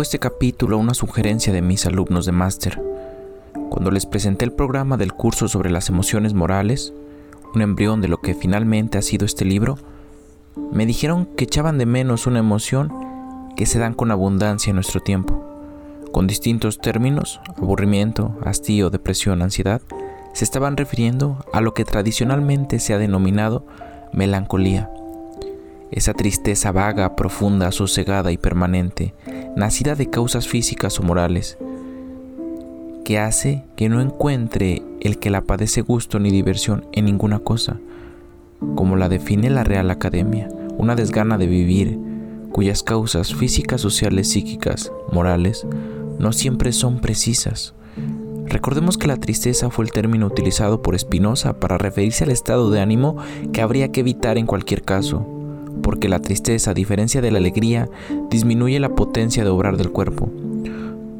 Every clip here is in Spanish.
Este capítulo a una sugerencia de mis alumnos de máster. Cuando les presenté el programa del curso sobre las emociones morales, un embrión de lo que finalmente ha sido este libro, me dijeron que echaban de menos una emoción que se dan con abundancia en nuestro tiempo. Con distintos términos, aburrimiento, hastío, depresión, ansiedad, se estaban refiriendo a lo que tradicionalmente se ha denominado melancolía. Esa tristeza vaga, profunda, sosegada y permanente nacida de causas físicas o morales, que hace que no encuentre el que la padece gusto ni diversión en ninguna cosa, como la define la Real Academia, una desgana de vivir, cuyas causas físicas, sociales, psíquicas, morales, no siempre son precisas. Recordemos que la tristeza fue el término utilizado por Spinoza para referirse al estado de ánimo que habría que evitar en cualquier caso, porque la tristeza, a diferencia de la alegría, disminuye la potencia de obrar del cuerpo.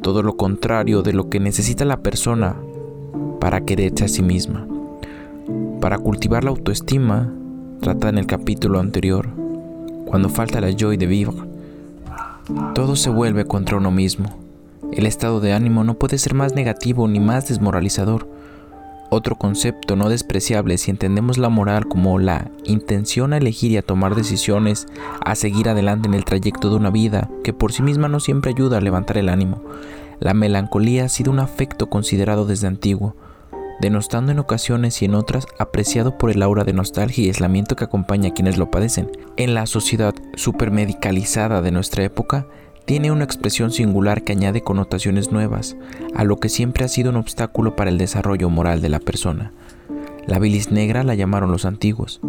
Todo lo contrario de lo que necesita la persona para quererse a sí misma. Para cultivar la autoestima, trata en el capítulo anterior, cuando falta la joy de vivre, todo se vuelve contra uno mismo. El estado de ánimo no puede ser más negativo ni más desmoralizador otro concepto no despreciable si entendemos la moral como la intención a elegir y a tomar decisiones, a seguir adelante en el trayecto de una vida que por sí misma no siempre ayuda a levantar el ánimo. La melancolía ha sido un afecto considerado desde antiguo, denostando en ocasiones y en otras apreciado por el aura de nostalgia y aislamiento que acompaña a quienes lo padecen. En la sociedad supermedicalizada de nuestra época, tiene una expresión singular que añade connotaciones nuevas a lo que siempre ha sido un obstáculo para el desarrollo moral de la persona. La bilis negra la llamaron los antiguos,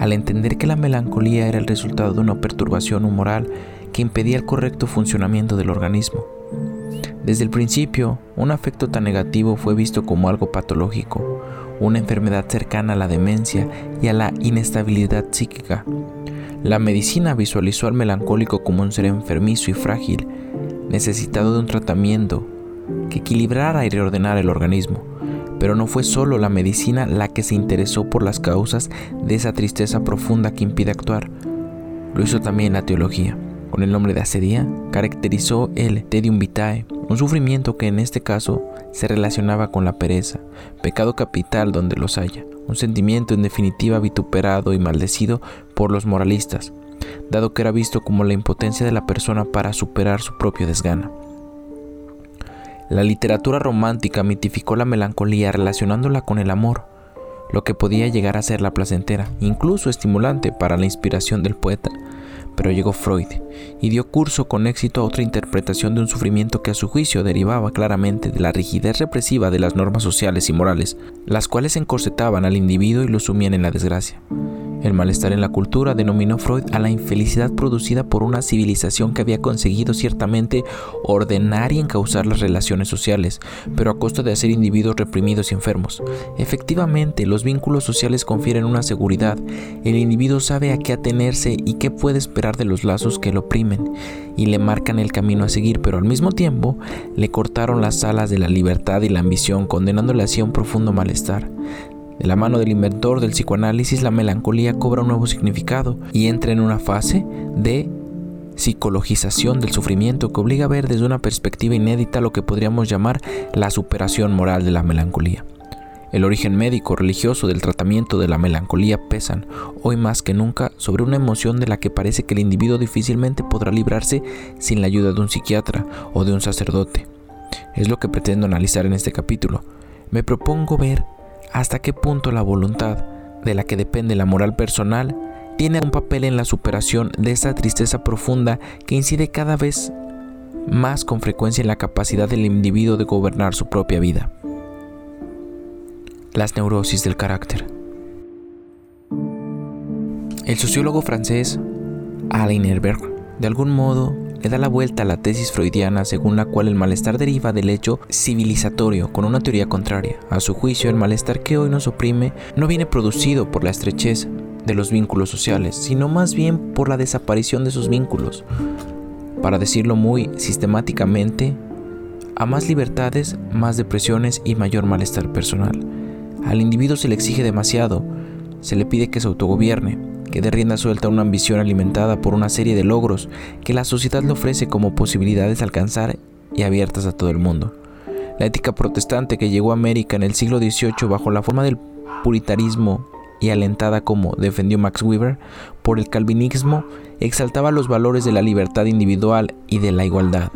al entender que la melancolía era el resultado de una perturbación humoral que impedía el correcto funcionamiento del organismo. Desde el principio, un afecto tan negativo fue visto como algo patológico, una enfermedad cercana a la demencia y a la inestabilidad psíquica. La medicina visualizó al melancólico como un ser enfermizo y frágil, necesitado de un tratamiento que equilibrara y reordenara el organismo. Pero no fue solo la medicina la que se interesó por las causas de esa tristeza profunda que impide actuar. Lo hizo también la teología. Con el nombre de asedia, caracterizó el tedium vitae, un sufrimiento que en este caso se relacionaba con la pereza, pecado capital donde los haya un sentimiento en definitiva vituperado y maldecido por los moralistas, dado que era visto como la impotencia de la persona para superar su propio desgana. La literatura romántica mitificó la melancolía relacionándola con el amor, lo que podía llegar a ser la placentera, incluso estimulante para la inspiración del poeta, pero llegó Freud y dio curso con éxito a otra interpretación de un sufrimiento que a su juicio derivaba claramente de la rigidez represiva de las normas sociales y morales, las cuales encorsetaban al individuo y lo sumían en la desgracia. El malestar en la cultura denominó Freud a la infelicidad producida por una civilización que había conseguido ciertamente ordenar y encauzar las relaciones sociales, pero a costa de hacer individuos reprimidos y enfermos. Efectivamente, los vínculos sociales confieren una seguridad. El individuo sabe a qué atenerse y qué puede esperar de los lazos que lo oprimen y le marcan el camino a seguir, pero al mismo tiempo le cortaron las alas de la libertad y la ambición, condenándole así a un profundo malestar. De la mano del inventor del psicoanálisis, la melancolía cobra un nuevo significado y entra en una fase de psicologización del sufrimiento que obliga a ver desde una perspectiva inédita lo que podríamos llamar la superación moral de la melancolía. El origen médico religioso del tratamiento de la melancolía pesan, hoy más que nunca, sobre una emoción de la que parece que el individuo difícilmente podrá librarse sin la ayuda de un psiquiatra o de un sacerdote. Es lo que pretendo analizar en este capítulo. Me propongo ver hasta qué punto la voluntad, de la que depende la moral personal, tiene un papel en la superación de esa tristeza profunda que incide cada vez más con frecuencia en la capacidad del individuo de gobernar su propia vida. Las neurosis del carácter. El sociólogo francés Alain Herberg, de algún modo, le da la vuelta a la tesis freudiana según la cual el malestar deriva del hecho civilizatorio con una teoría contraria. A su juicio, el malestar que hoy nos oprime no viene producido por la estrechez de los vínculos sociales, sino más bien por la desaparición de sus vínculos. Para decirlo muy sistemáticamente, a más libertades, más depresiones y mayor malestar personal. Al individuo se le exige demasiado, se le pide que se autogobierne, que dé rienda suelta a una ambición alimentada por una serie de logros que la sociedad le ofrece como posibilidades de alcanzar y abiertas a todo el mundo. La ética protestante que llegó a América en el siglo XVIII bajo la forma del puritarismo y alentada como defendió Max Weber por el calvinismo, exaltaba los valores de la libertad individual y de la igualdad.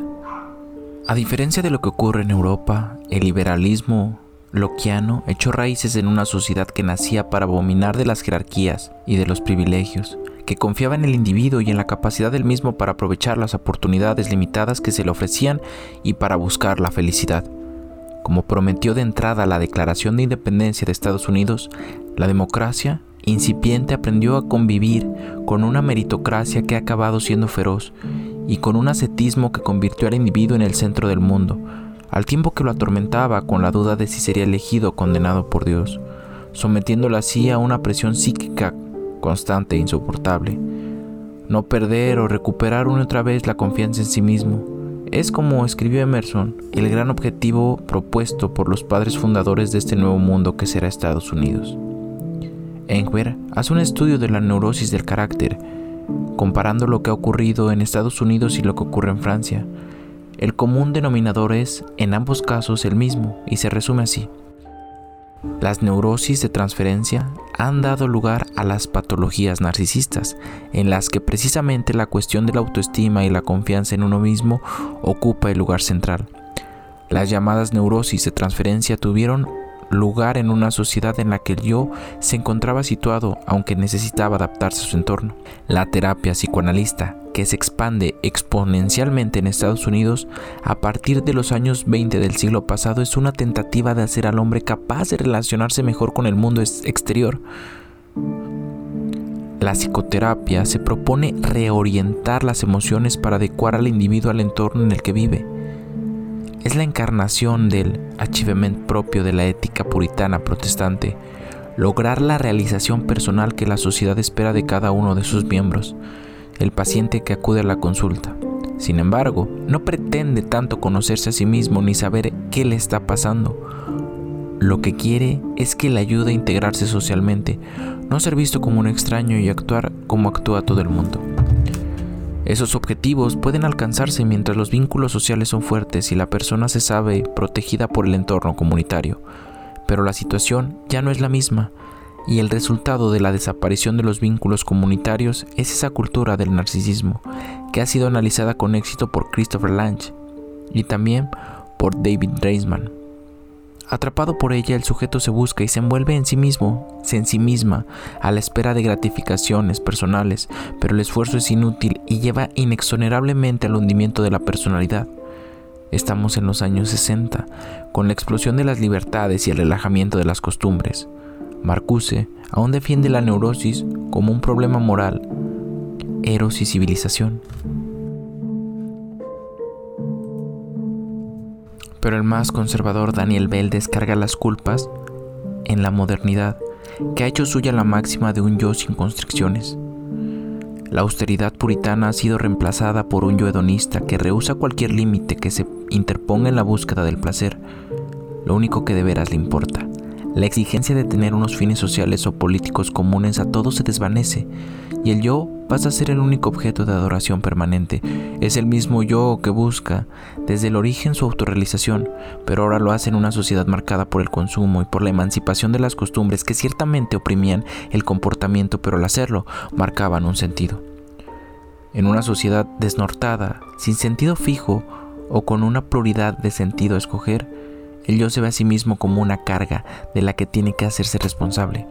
A diferencia de lo que ocurre en Europa, el liberalismo Loquiano echó raíces en una sociedad que nacía para abominar de las jerarquías y de los privilegios, que confiaba en el individuo y en la capacidad del mismo para aprovechar las oportunidades limitadas que se le ofrecían y para buscar la felicidad. Como prometió de entrada la Declaración de Independencia de Estados Unidos, la democracia incipiente aprendió a convivir con una meritocracia que ha acabado siendo feroz y con un ascetismo que convirtió al individuo en el centro del mundo, al tiempo que lo atormentaba con la duda de si sería elegido o condenado por Dios, sometiéndolo así a una presión psíquica constante e insoportable. No perder o recuperar una otra vez la confianza en sí mismo es, como escribió Emerson, el gran objetivo propuesto por los padres fundadores de este nuevo mundo que será Estados Unidos. Engwer hace un estudio de la neurosis del carácter, comparando lo que ha ocurrido en Estados Unidos y lo que ocurre en Francia, el común denominador es, en ambos casos, el mismo y se resume así. Las neurosis de transferencia han dado lugar a las patologías narcisistas, en las que precisamente la cuestión de la autoestima y la confianza en uno mismo ocupa el lugar central. Las llamadas neurosis de transferencia tuvieron lugar en una sociedad en la que el yo se encontraba situado aunque necesitaba adaptarse a su entorno. La terapia psicoanalista, que se expande exponencialmente en Estados Unidos a partir de los años 20 del siglo pasado, es una tentativa de hacer al hombre capaz de relacionarse mejor con el mundo exterior. La psicoterapia se propone reorientar las emociones para adecuar al individuo al entorno en el que vive es la encarnación del achievement propio de la ética puritana protestante, lograr la realización personal que la sociedad espera de cada uno de sus miembros, el paciente que acude a la consulta. Sin embargo, no pretende tanto conocerse a sí mismo ni saber qué le está pasando. Lo que quiere es que le ayude a integrarse socialmente, no ser visto como un extraño y actuar como actúa todo el mundo. Esos objetivos pueden alcanzarse mientras los vínculos sociales son fuertes y la persona se sabe protegida por el entorno comunitario, pero la situación ya no es la misma y el resultado de la desaparición de los vínculos comunitarios es esa cultura del narcisismo que ha sido analizada con éxito por Christopher Lange y también por David Reisman. Atrapado por ella, el sujeto se busca y se envuelve en sí mismo, se en sí misma, a la espera de gratificaciones personales, pero el esfuerzo es inútil y lleva inexonerablemente al hundimiento de la personalidad. Estamos en los años 60, con la explosión de las libertades y el relajamiento de las costumbres. Marcuse aún defiende la neurosis como un problema moral, eros y civilización. Pero el más conservador Daniel Bell descarga las culpas en la modernidad, que ha hecho suya la máxima de un yo sin constricciones. La austeridad puritana ha sido reemplazada por un yo hedonista que rehúsa cualquier límite que se interponga en la búsqueda del placer, lo único que de veras le importa. La exigencia de tener unos fines sociales o políticos comunes a todos se desvanece y el yo pasa a ser el único objeto de adoración permanente. Es el mismo yo que busca desde el origen su autorrealización, pero ahora lo hace en una sociedad marcada por el consumo y por la emancipación de las costumbres que ciertamente oprimían el comportamiento, pero al hacerlo marcaban un sentido. En una sociedad desnortada, sin sentido fijo o con una pluralidad de sentido a escoger, el yo se ve a sí mismo como una carga de la que tiene que hacerse responsable.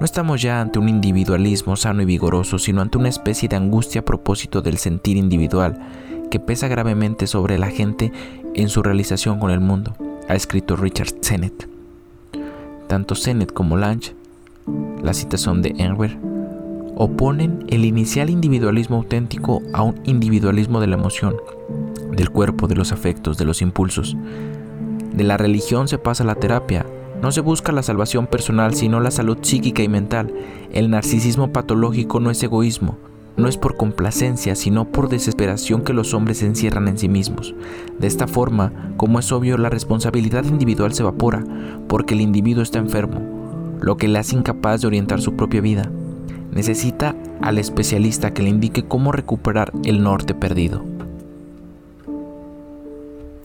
No estamos ya ante un individualismo sano y vigoroso, sino ante una especie de angustia a propósito del sentir individual que pesa gravemente sobre la gente en su realización con el mundo, ha escrito Richard Sennett. Tanto Sennett como Lange, la cita son de Enwer, oponen el inicial individualismo auténtico a un individualismo de la emoción, del cuerpo, de los afectos, de los impulsos. De la religión se pasa a la terapia. No se busca la salvación personal, sino la salud psíquica y mental. El narcisismo patológico no es egoísmo, no es por complacencia, sino por desesperación que los hombres se encierran en sí mismos. De esta forma, como es obvio, la responsabilidad individual se evapora, porque el individuo está enfermo, lo que le hace incapaz de orientar su propia vida. Necesita al especialista que le indique cómo recuperar el norte perdido.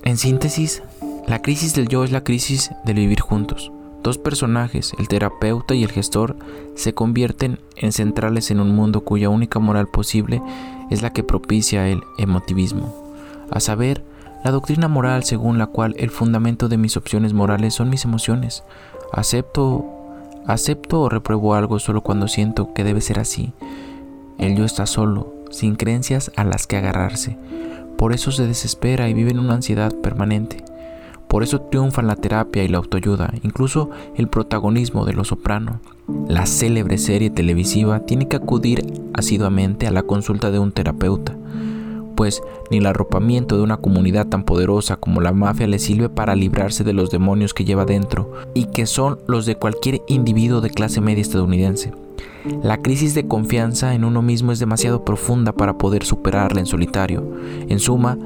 En síntesis, la crisis del yo es la crisis del vivir juntos. Dos personajes, el terapeuta y el gestor, se convierten en centrales en un mundo cuya única moral posible es la que propicia el emotivismo, a saber, la doctrina moral según la cual el fundamento de mis opciones morales son mis emociones. Acepto, acepto o repruebo algo solo cuando siento que debe ser así. El yo está solo, sin creencias a las que agarrarse. Por eso se desespera y vive en una ansiedad permanente. Por eso triunfan la terapia y la autoayuda, incluso el protagonismo de Los Soprano. La célebre serie televisiva tiene que acudir asiduamente a la consulta de un terapeuta, pues ni el arropamiento de una comunidad tan poderosa como la mafia le sirve para librarse de los demonios que lleva dentro y que son los de cualquier individuo de clase media estadounidense. La crisis de confianza en uno mismo es demasiado profunda para poder superarla en solitario. En suma,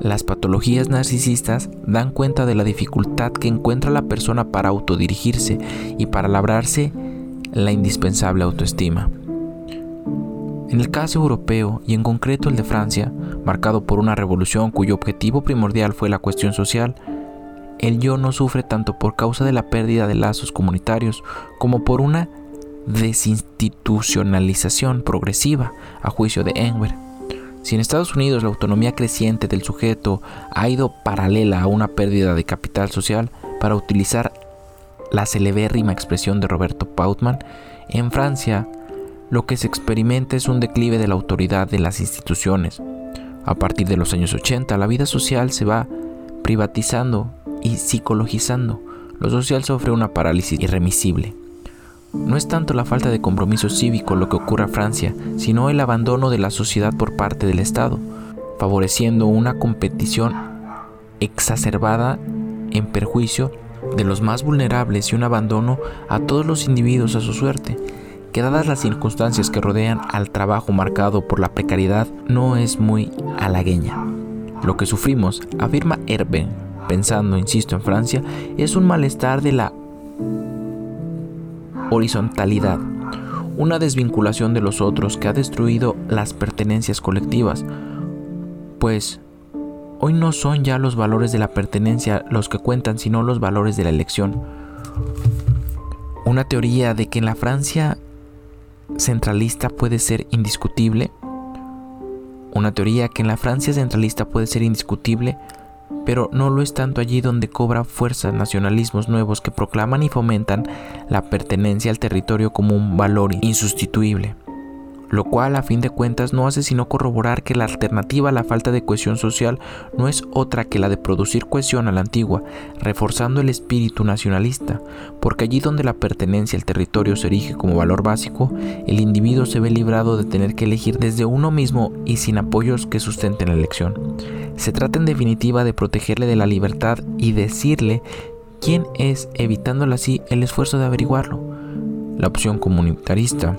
las patologías narcisistas dan cuenta de la dificultad que encuentra la persona para autodirigirse y para labrarse la indispensable autoestima. En el caso europeo, y en concreto el de Francia, marcado por una revolución cuyo objetivo primordial fue la cuestión social, el yo no sufre tanto por causa de la pérdida de lazos comunitarios como por una desinstitucionalización progresiva, a juicio de Enver. Si en Estados Unidos la autonomía creciente del sujeto ha ido paralela a una pérdida de capital social, para utilizar la celebérrima expresión de Roberto Pautman, en Francia lo que se experimenta es un declive de la autoridad de las instituciones. A partir de los años 80, la vida social se va privatizando y psicologizando. Lo social sufre una parálisis irremisible. No es tanto la falta de compromiso cívico lo que ocurre a Francia, sino el abandono de la sociedad por parte del Estado, favoreciendo una competición exacerbada en perjuicio de los más vulnerables y un abandono a todos los individuos a su suerte, que dadas las circunstancias que rodean al trabajo marcado por la precariedad, no es muy halagueña. Lo que sufrimos, afirma Herbe, pensando, insisto, en Francia, es un malestar de la horizontalidad, una desvinculación de los otros que ha destruido las pertenencias colectivas, pues hoy no son ya los valores de la pertenencia los que cuentan, sino los valores de la elección. Una teoría de que en la Francia centralista puede ser indiscutible, una teoría que en la Francia centralista puede ser indiscutible, pero no lo es tanto allí donde cobra fuerza nacionalismos nuevos que proclaman y fomentan la pertenencia al territorio como un valor insustituible lo cual a fin de cuentas no hace sino corroborar que la alternativa a la falta de cohesión social no es otra que la de producir cohesión a la antigua, reforzando el espíritu nacionalista, porque allí donde la pertenencia al territorio se erige como valor básico, el individuo se ve librado de tener que elegir desde uno mismo y sin apoyos que sustenten la elección. Se trata en definitiva de protegerle de la libertad y decirle quién es, evitándole así el esfuerzo de averiguarlo. La opción comunitarista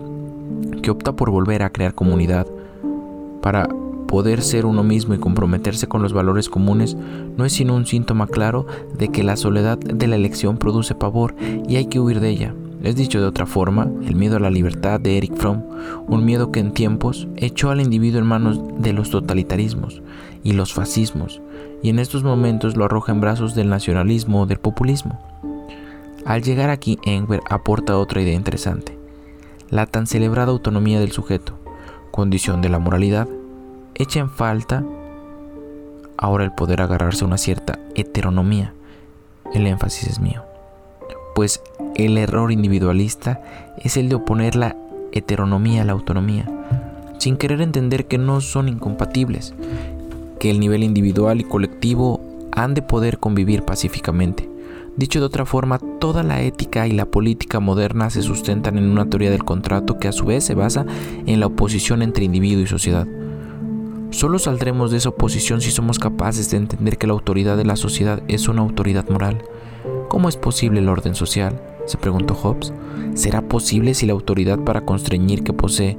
que opta por volver a crear comunidad para poder ser uno mismo y comprometerse con los valores comunes no es sino un síntoma claro de que la soledad de la elección produce pavor y hay que huir de ella. Es dicho de otra forma, el miedo a la libertad de Eric Fromm, un miedo que en tiempos echó al individuo en manos de los totalitarismos y los fascismos, y en estos momentos lo arroja en brazos del nacionalismo o del populismo. Al llegar aquí, Engber aporta otra idea interesante la tan celebrada autonomía del sujeto, condición de la moralidad, echa en falta ahora el poder agarrarse a una cierta heteronomía. El énfasis es mío. Pues el error individualista es el de oponer la heteronomía a la autonomía, sin querer entender que no son incompatibles, que el nivel individual y colectivo han de poder convivir pacíficamente. Dicho de otra forma, toda la ética y la política moderna se sustentan en una teoría del contrato que a su vez se basa en la oposición entre individuo y sociedad. Solo saldremos de esa oposición si somos capaces de entender que la autoridad de la sociedad es una autoridad moral. ¿Cómo es posible el orden social? se preguntó Hobbes. ¿Será posible si la autoridad para constreñir que posee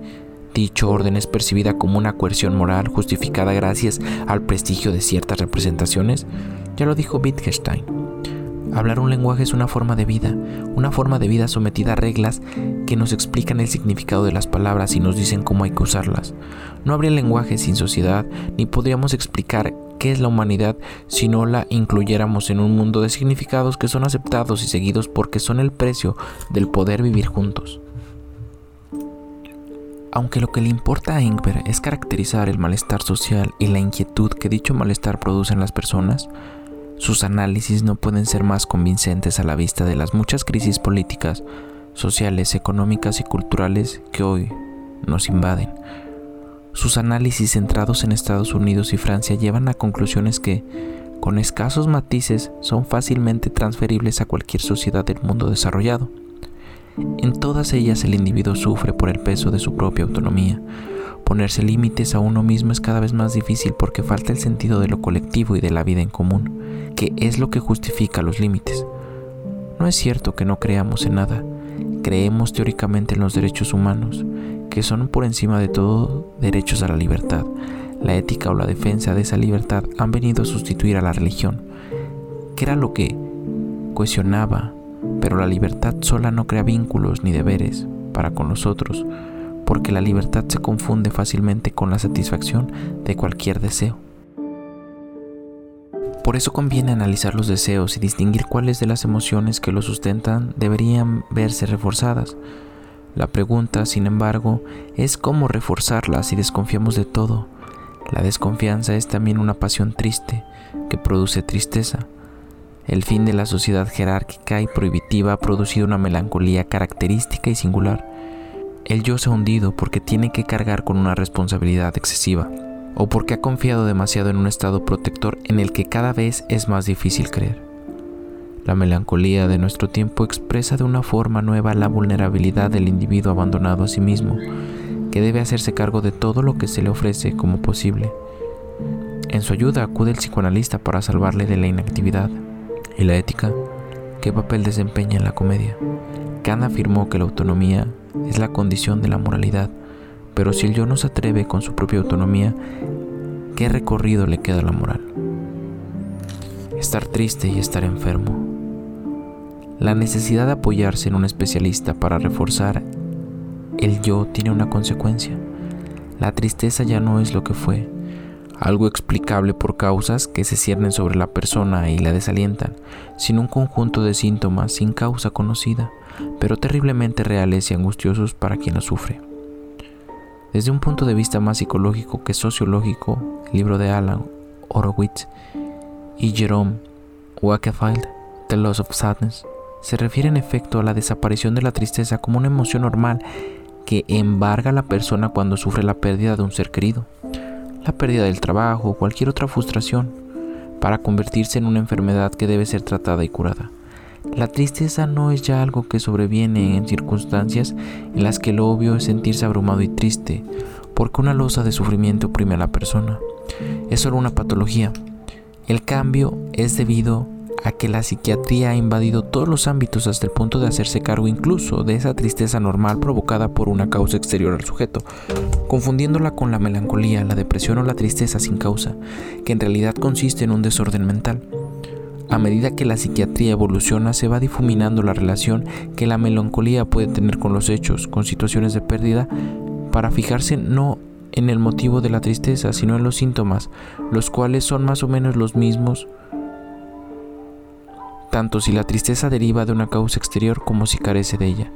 dicho orden es percibida como una coerción moral justificada gracias al prestigio de ciertas representaciones? Ya lo dijo Wittgenstein. Hablar un lenguaje es una forma de vida, una forma de vida sometida a reglas que nos explican el significado de las palabras y nos dicen cómo hay que usarlas. No habría lenguaje sin sociedad, ni podríamos explicar qué es la humanidad si no la incluyéramos en un mundo de significados que son aceptados y seguidos porque son el precio del poder vivir juntos. Aunque lo que le importa a Ingber es caracterizar el malestar social y la inquietud que dicho malestar produce en las personas, sus análisis no pueden ser más convincentes a la vista de las muchas crisis políticas, sociales, económicas y culturales que hoy nos invaden. Sus análisis centrados en Estados Unidos y Francia llevan a conclusiones que, con escasos matices, son fácilmente transferibles a cualquier sociedad del mundo desarrollado. En todas ellas el individuo sufre por el peso de su propia autonomía. Ponerse límites a uno mismo es cada vez más difícil porque falta el sentido de lo colectivo y de la vida en común que es lo que justifica los límites. No es cierto que no creamos en nada, creemos teóricamente en los derechos humanos, que son por encima de todo derechos a la libertad. La ética o la defensa de esa libertad han venido a sustituir a la religión, que era lo que cohesionaba, pero la libertad sola no crea vínculos ni deberes para con los otros, porque la libertad se confunde fácilmente con la satisfacción de cualquier deseo. Por eso conviene analizar los deseos y distinguir cuáles de las emociones que los sustentan deberían verse reforzadas. La pregunta, sin embargo, es cómo reforzarlas si desconfiamos de todo. La desconfianza es también una pasión triste que produce tristeza. El fin de la sociedad jerárquica y prohibitiva ha producido una melancolía característica y singular. El yo se ha hundido porque tiene que cargar con una responsabilidad excesiva o porque ha confiado demasiado en un estado protector en el que cada vez es más difícil creer. La melancolía de nuestro tiempo expresa de una forma nueva la vulnerabilidad del individuo abandonado a sí mismo, que debe hacerse cargo de todo lo que se le ofrece como posible. En su ayuda acude el psicoanalista para salvarle de la inactividad. ¿Y la ética? ¿Qué papel desempeña en la comedia? Kant afirmó que la autonomía es la condición de la moralidad pero si el yo no se atreve con su propia autonomía, ¿qué recorrido le queda a la moral? Estar triste y estar enfermo. La necesidad de apoyarse en un especialista para reforzar el yo tiene una consecuencia. La tristeza ya no es lo que fue, algo explicable por causas que se ciernen sobre la persona y la desalientan, sino un conjunto de síntomas sin causa conocida, pero terriblemente reales y angustiosos para quien lo sufre. Desde un punto de vista más psicológico que sociológico, el libro de Alan Horowitz y Jerome Wakefield, The Loss of Sadness, se refiere en efecto a la desaparición de la tristeza como una emoción normal que embarga a la persona cuando sufre la pérdida de un ser querido, la pérdida del trabajo o cualquier otra frustración, para convertirse en una enfermedad que debe ser tratada y curada. La tristeza no es ya algo que sobreviene en circunstancias en las que lo obvio es sentirse abrumado y triste, porque una losa de sufrimiento oprime a la persona. Es solo una patología. El cambio es debido a que la psiquiatría ha invadido todos los ámbitos hasta el punto de hacerse cargo incluso de esa tristeza normal provocada por una causa exterior al sujeto, confundiéndola con la melancolía, la depresión o la tristeza sin causa, que en realidad consiste en un desorden mental. A medida que la psiquiatría evoluciona, se va difuminando la relación que la melancolía puede tener con los hechos, con situaciones de pérdida, para fijarse no en el motivo de la tristeza, sino en los síntomas, los cuales son más o menos los mismos, tanto si la tristeza deriva de una causa exterior como si carece de ella.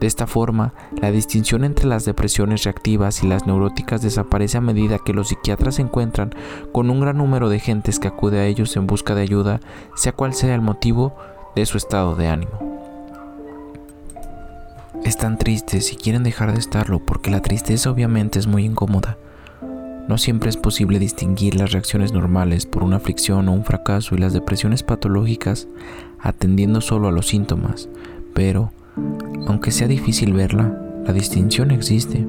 De esta forma, la distinción entre las depresiones reactivas y las neuróticas desaparece a medida que los psiquiatras se encuentran con un gran número de gentes que acude a ellos en busca de ayuda, sea cual sea el motivo de su estado de ánimo. Están tristes y quieren dejar de estarlo porque la tristeza obviamente es muy incómoda. No siempre es posible distinguir las reacciones normales por una aflicción o un fracaso y las depresiones patológicas atendiendo solo a los síntomas, pero, aunque sea difícil verla, la distinción existe.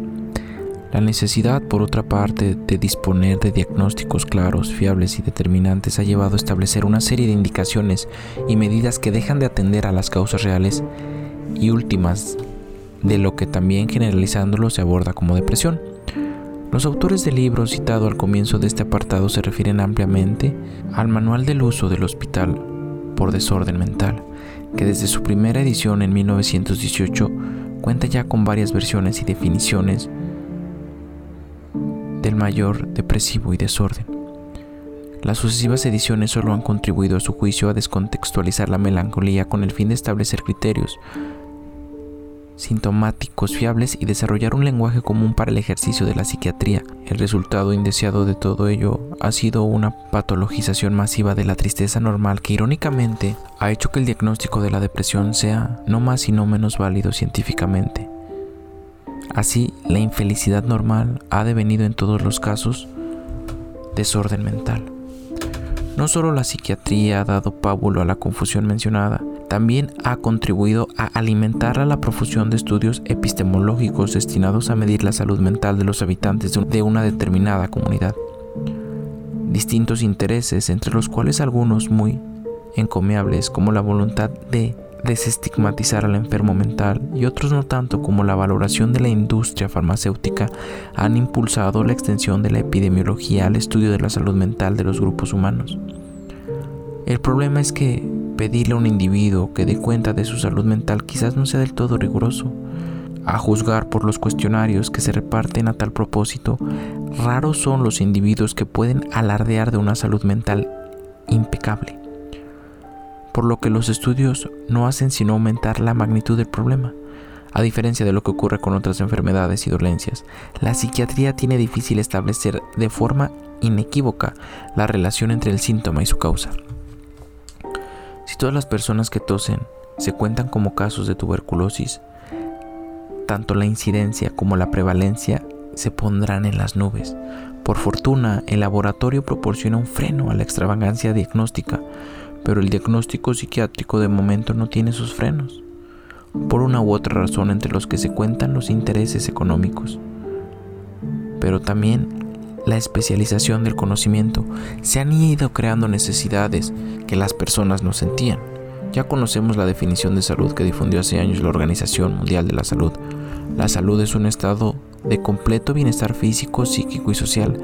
La necesidad, por otra parte, de disponer de diagnósticos claros, fiables y determinantes ha llevado a establecer una serie de indicaciones y medidas que dejan de atender a las causas reales y últimas de lo que también generalizándolo se aborda como depresión. Los autores del libro citado al comienzo de este apartado se refieren ampliamente al Manual del Uso del Hospital por Desorden Mental, que desde su primera edición en 1918 cuenta ya con varias versiones y definiciones del mayor depresivo y desorden. Las sucesivas ediciones solo han contribuido a su juicio a descontextualizar la melancolía con el fin de establecer criterios sintomáticos fiables y desarrollar un lenguaje común para el ejercicio de la psiquiatría. El resultado indeseado de todo ello ha sido una patologización masiva de la tristeza normal que irónicamente ha hecho que el diagnóstico de la depresión sea no más y no menos válido científicamente. Así, la infelicidad normal ha devenido en todos los casos desorden mental. No solo la psiquiatría ha dado pábulo a la confusión mencionada, también ha contribuido a alimentar a la profusión de estudios epistemológicos destinados a medir la salud mental de los habitantes de una determinada comunidad. Distintos intereses, entre los cuales algunos muy encomiables como la voluntad de desestigmatizar al enfermo mental y otros no tanto como la valoración de la industria farmacéutica han impulsado la extensión de la epidemiología al estudio de la salud mental de los grupos humanos. El problema es que pedirle a un individuo que dé cuenta de su salud mental quizás no sea del todo riguroso. A juzgar por los cuestionarios que se reparten a tal propósito, raros son los individuos que pueden alardear de una salud mental impecable. Por lo que los estudios no hacen sino aumentar la magnitud del problema. A diferencia de lo que ocurre con otras enfermedades y dolencias, la psiquiatría tiene difícil establecer de forma inequívoca la relación entre el síntoma y su causa. Si todas las personas que tosen se cuentan como casos de tuberculosis, tanto la incidencia como la prevalencia se pondrán en las nubes. Por fortuna, el laboratorio proporciona un freno a la extravagancia diagnóstica, pero el diagnóstico psiquiátrico de momento no tiene sus frenos, por una u otra razón entre los que se cuentan los intereses económicos. Pero también la especialización del conocimiento, se han ido creando necesidades que las personas no sentían. Ya conocemos la definición de salud que difundió hace años la Organización Mundial de la Salud. La salud es un estado de completo bienestar físico, psíquico y social.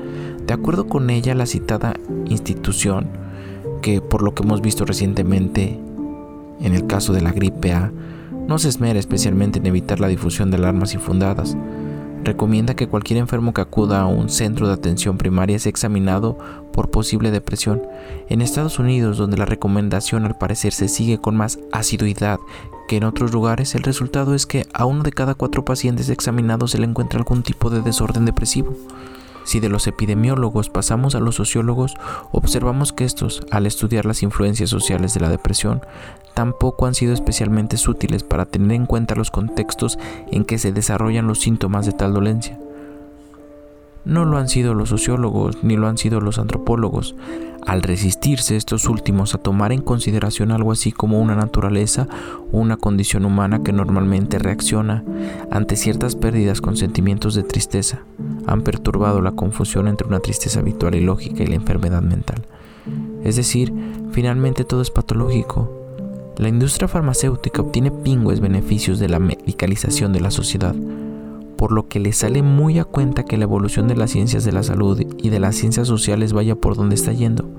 De acuerdo con ella, la citada institución, que por lo que hemos visto recientemente en el caso de la gripe A, no se esmera especialmente en evitar la difusión de alarmas infundadas, recomienda que cualquier enfermo que acuda a un centro de atención primaria sea examinado por posible depresión. En Estados Unidos, donde la recomendación al parecer se sigue con más asiduidad que en otros lugares, el resultado es que a uno de cada cuatro pacientes examinados se le encuentra algún tipo de desorden depresivo. Si de los epidemiólogos pasamos a los sociólogos, observamos que estos, al estudiar las influencias sociales de la depresión, tampoco han sido especialmente útiles para tener en cuenta los contextos en que se desarrollan los síntomas de tal dolencia. No lo han sido los sociólogos ni lo han sido los antropólogos, al resistirse estos últimos a tomar en consideración algo así como una naturaleza o una condición humana que normalmente reacciona ante ciertas pérdidas con sentimientos de tristeza, han perturbado la confusión entre una tristeza habitual y lógica y la enfermedad mental. Es decir, finalmente todo es patológico. La industria farmacéutica obtiene pingües beneficios de la medicalización de la sociedad, por lo que le sale muy a cuenta que la evolución de las ciencias de la salud y de las ciencias sociales vaya por donde está yendo.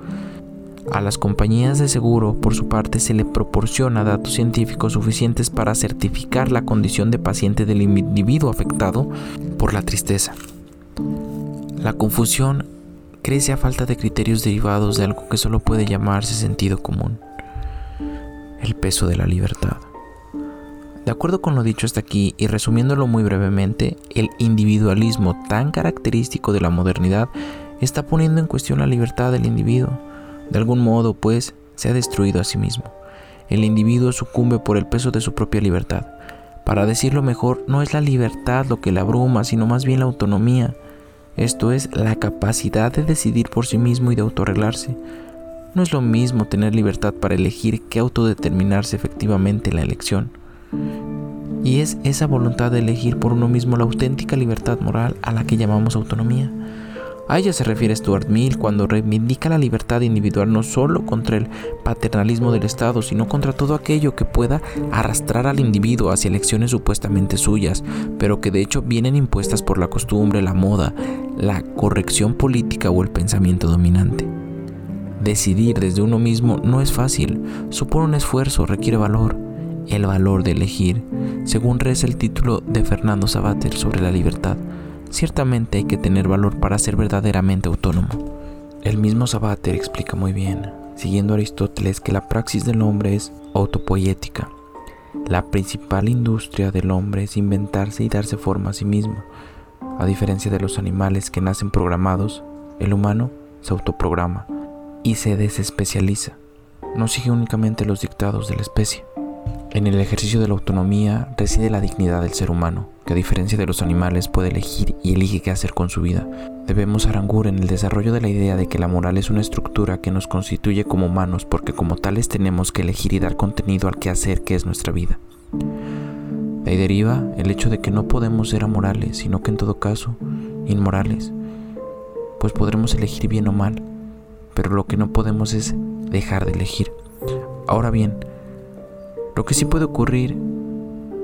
A las compañías de seguro, por su parte, se le proporciona datos científicos suficientes para certificar la condición de paciente del individuo afectado por la tristeza. La confusión crece a falta de criterios derivados de algo que solo puede llamarse sentido común, el peso de la libertad. De acuerdo con lo dicho hasta aquí y resumiéndolo muy brevemente, el individualismo tan característico de la modernidad está poniendo en cuestión la libertad del individuo. De algún modo, pues, se ha destruido a sí mismo. El individuo sucumbe por el peso de su propia libertad. Para decirlo mejor, no es la libertad lo que la abruma, sino más bien la autonomía. esto es la capacidad de decidir por sí mismo y de autorreglarse. No es lo mismo tener libertad para elegir que autodeterminarse efectivamente en la elección. Y es esa voluntad de elegir por uno mismo la auténtica libertad moral a la que llamamos autonomía. A ella se refiere Stuart Mill cuando reivindica la libertad individual no solo contra el paternalismo del Estado, sino contra todo aquello que pueda arrastrar al individuo hacia elecciones supuestamente suyas, pero que de hecho vienen impuestas por la costumbre, la moda, la corrección política o el pensamiento dominante. Decidir desde uno mismo no es fácil, supone un esfuerzo, requiere valor, el valor de elegir, según reza el título de Fernando Sabater sobre la libertad. Ciertamente hay que tener valor para ser verdaderamente autónomo. El mismo Sabater explica muy bien, siguiendo Aristóteles, que la praxis del hombre es autopoética. La principal industria del hombre es inventarse y darse forma a sí mismo. A diferencia de los animales que nacen programados, el humano se autoprograma y se desespecializa. No sigue únicamente los dictados de la especie. En el ejercicio de la autonomía reside la dignidad del ser humano, que a diferencia de los animales puede elegir y elige qué hacer con su vida. Debemos arangur en el desarrollo de la idea de que la moral es una estructura que nos constituye como humanos porque como tales tenemos que elegir y dar contenido al hacer que es nuestra vida. De ahí deriva el hecho de que no podemos ser amorales, sino que en todo caso inmorales, pues podremos elegir bien o mal, pero lo que no podemos es dejar de elegir. Ahora bien, lo que sí puede ocurrir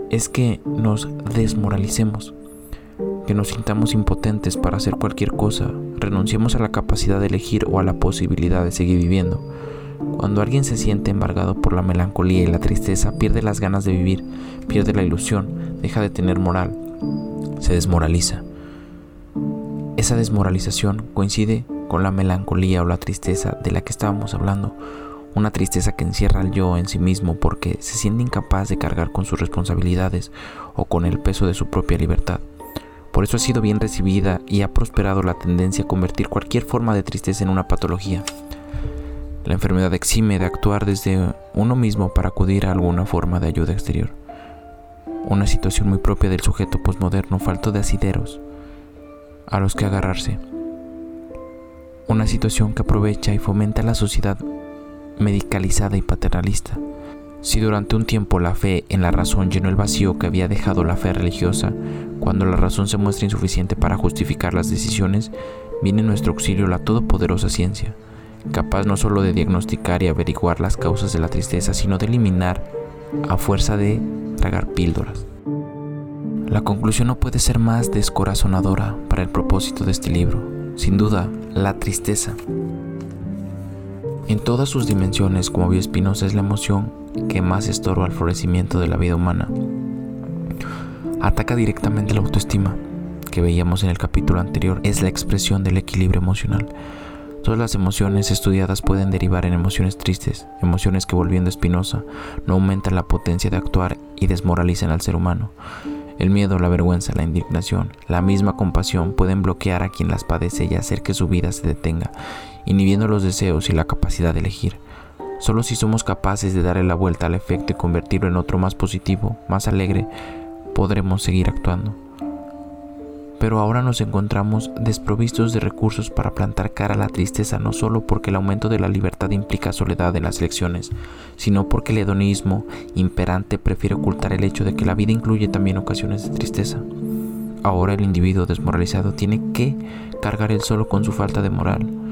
es que nos desmoralicemos, que nos sintamos impotentes para hacer cualquier cosa, renunciemos a la capacidad de elegir o a la posibilidad de seguir viviendo. Cuando alguien se siente embargado por la melancolía y la tristeza, pierde las ganas de vivir, pierde la ilusión, deja de tener moral, se desmoraliza. Esa desmoralización coincide con la melancolía o la tristeza de la que estábamos hablando, una tristeza que encierra al yo en sí mismo porque se siente incapaz de cargar con sus responsabilidades o con el peso de su propia libertad. Por eso ha sido bien recibida y ha prosperado la tendencia a convertir cualquier forma de tristeza en una patología. La enfermedad exime de actuar desde uno mismo para acudir a alguna forma de ayuda exterior. Una situación muy propia del sujeto posmoderno falto de asideros a los que agarrarse. Una situación que aprovecha y fomenta la sociedad medicalizada y paternalista. Si durante un tiempo la fe en la razón llenó el vacío que había dejado la fe religiosa, cuando la razón se muestra insuficiente para justificar las decisiones, viene en nuestro auxilio la todopoderosa ciencia, capaz no solo de diagnosticar y averiguar las causas de la tristeza, sino de eliminar a fuerza de tragar píldoras. La conclusión no puede ser más descorazonadora para el propósito de este libro. Sin duda, la tristeza en todas sus dimensiones, como vio Spinoza, es la emoción que más estorba al florecimiento de la vida humana. Ataca directamente la autoestima, que veíamos en el capítulo anterior, es la expresión del equilibrio emocional. Todas las emociones estudiadas pueden derivar en emociones tristes, emociones que volviendo a Spinoza no aumentan la potencia de actuar y desmoralizan al ser humano. El miedo, la vergüenza, la indignación, la misma compasión pueden bloquear a quien las padece y hacer que su vida se detenga inhibiendo los deseos y la capacidad de elegir. Solo si somos capaces de darle la vuelta al efecto y convertirlo en otro más positivo, más alegre, podremos seguir actuando. Pero ahora nos encontramos desprovistos de recursos para plantar cara a la tristeza, no solo porque el aumento de la libertad implica soledad en las elecciones, sino porque el hedonismo imperante prefiere ocultar el hecho de que la vida incluye también ocasiones de tristeza. Ahora el individuo desmoralizado tiene que cargar él solo con su falta de moral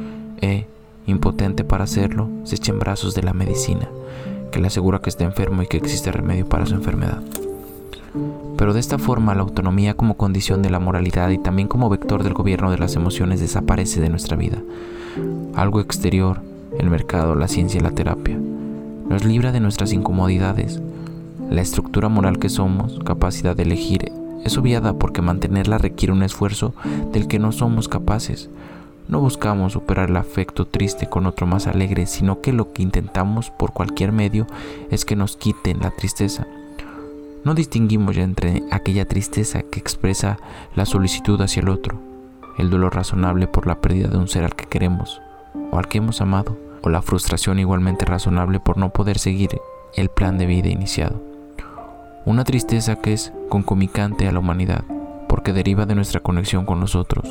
e, impotente para hacerlo, se echa en brazos de la medicina, que le asegura que está enfermo y que existe remedio para su enfermedad. Pero de esta forma la autonomía como condición de la moralidad y también como vector del gobierno de las emociones desaparece de nuestra vida. Algo exterior, el mercado, la ciencia y la terapia, nos libra de nuestras incomodidades. La estructura moral que somos, capacidad de elegir, es obviada porque mantenerla requiere un esfuerzo del que no somos capaces, no buscamos superar el afecto triste con otro más alegre, sino que lo que intentamos por cualquier medio es que nos quiten la tristeza. No distinguimos ya entre aquella tristeza que expresa la solicitud hacia el otro, el dolor razonable por la pérdida de un ser al que queremos o al que hemos amado, o la frustración igualmente razonable por no poder seguir el plan de vida iniciado. Una tristeza que es concomitante a la humanidad, porque deriva de nuestra conexión con los otros,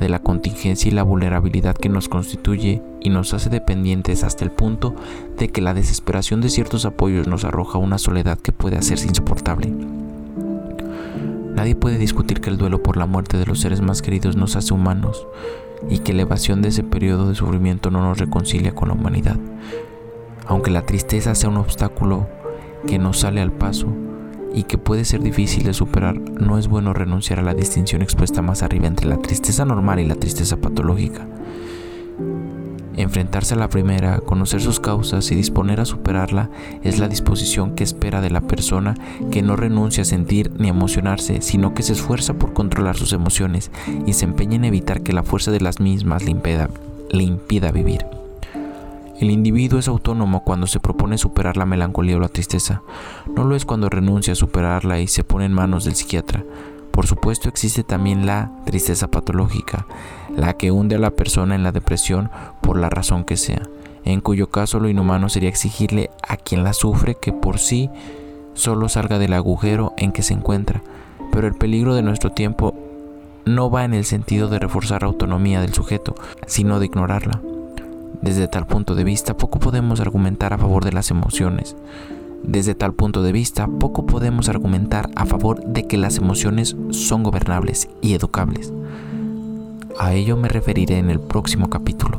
de la contingencia y la vulnerabilidad que nos constituye y nos hace dependientes hasta el punto de que la desesperación de ciertos apoyos nos arroja una soledad que puede hacerse insoportable. Nadie puede discutir que el duelo por la muerte de los seres más queridos nos hace humanos y que la evasión de ese periodo de sufrimiento no nos reconcilia con la humanidad. Aunque la tristeza sea un obstáculo que nos sale al paso, y que puede ser difícil de superar, no es bueno renunciar a la distinción expuesta más arriba entre la tristeza normal y la tristeza patológica. Enfrentarse a la primera, conocer sus causas y disponer a superarla es la disposición que espera de la persona que no renuncia a sentir ni emocionarse, sino que se esfuerza por controlar sus emociones y se empeña en evitar que la fuerza de las mismas le impida, le impida vivir. El individuo es autónomo cuando se propone superar la melancolía o la tristeza. No lo es cuando renuncia a superarla y se pone en manos del psiquiatra. Por supuesto existe también la tristeza patológica, la que hunde a la persona en la depresión por la razón que sea, en cuyo caso lo inhumano sería exigirle a quien la sufre que por sí solo salga del agujero en que se encuentra. Pero el peligro de nuestro tiempo no va en el sentido de reforzar la autonomía del sujeto, sino de ignorarla. Desde tal punto de vista, poco podemos argumentar a favor de las emociones. Desde tal punto de vista, poco podemos argumentar a favor de que las emociones son gobernables y educables. A ello me referiré en el próximo capítulo.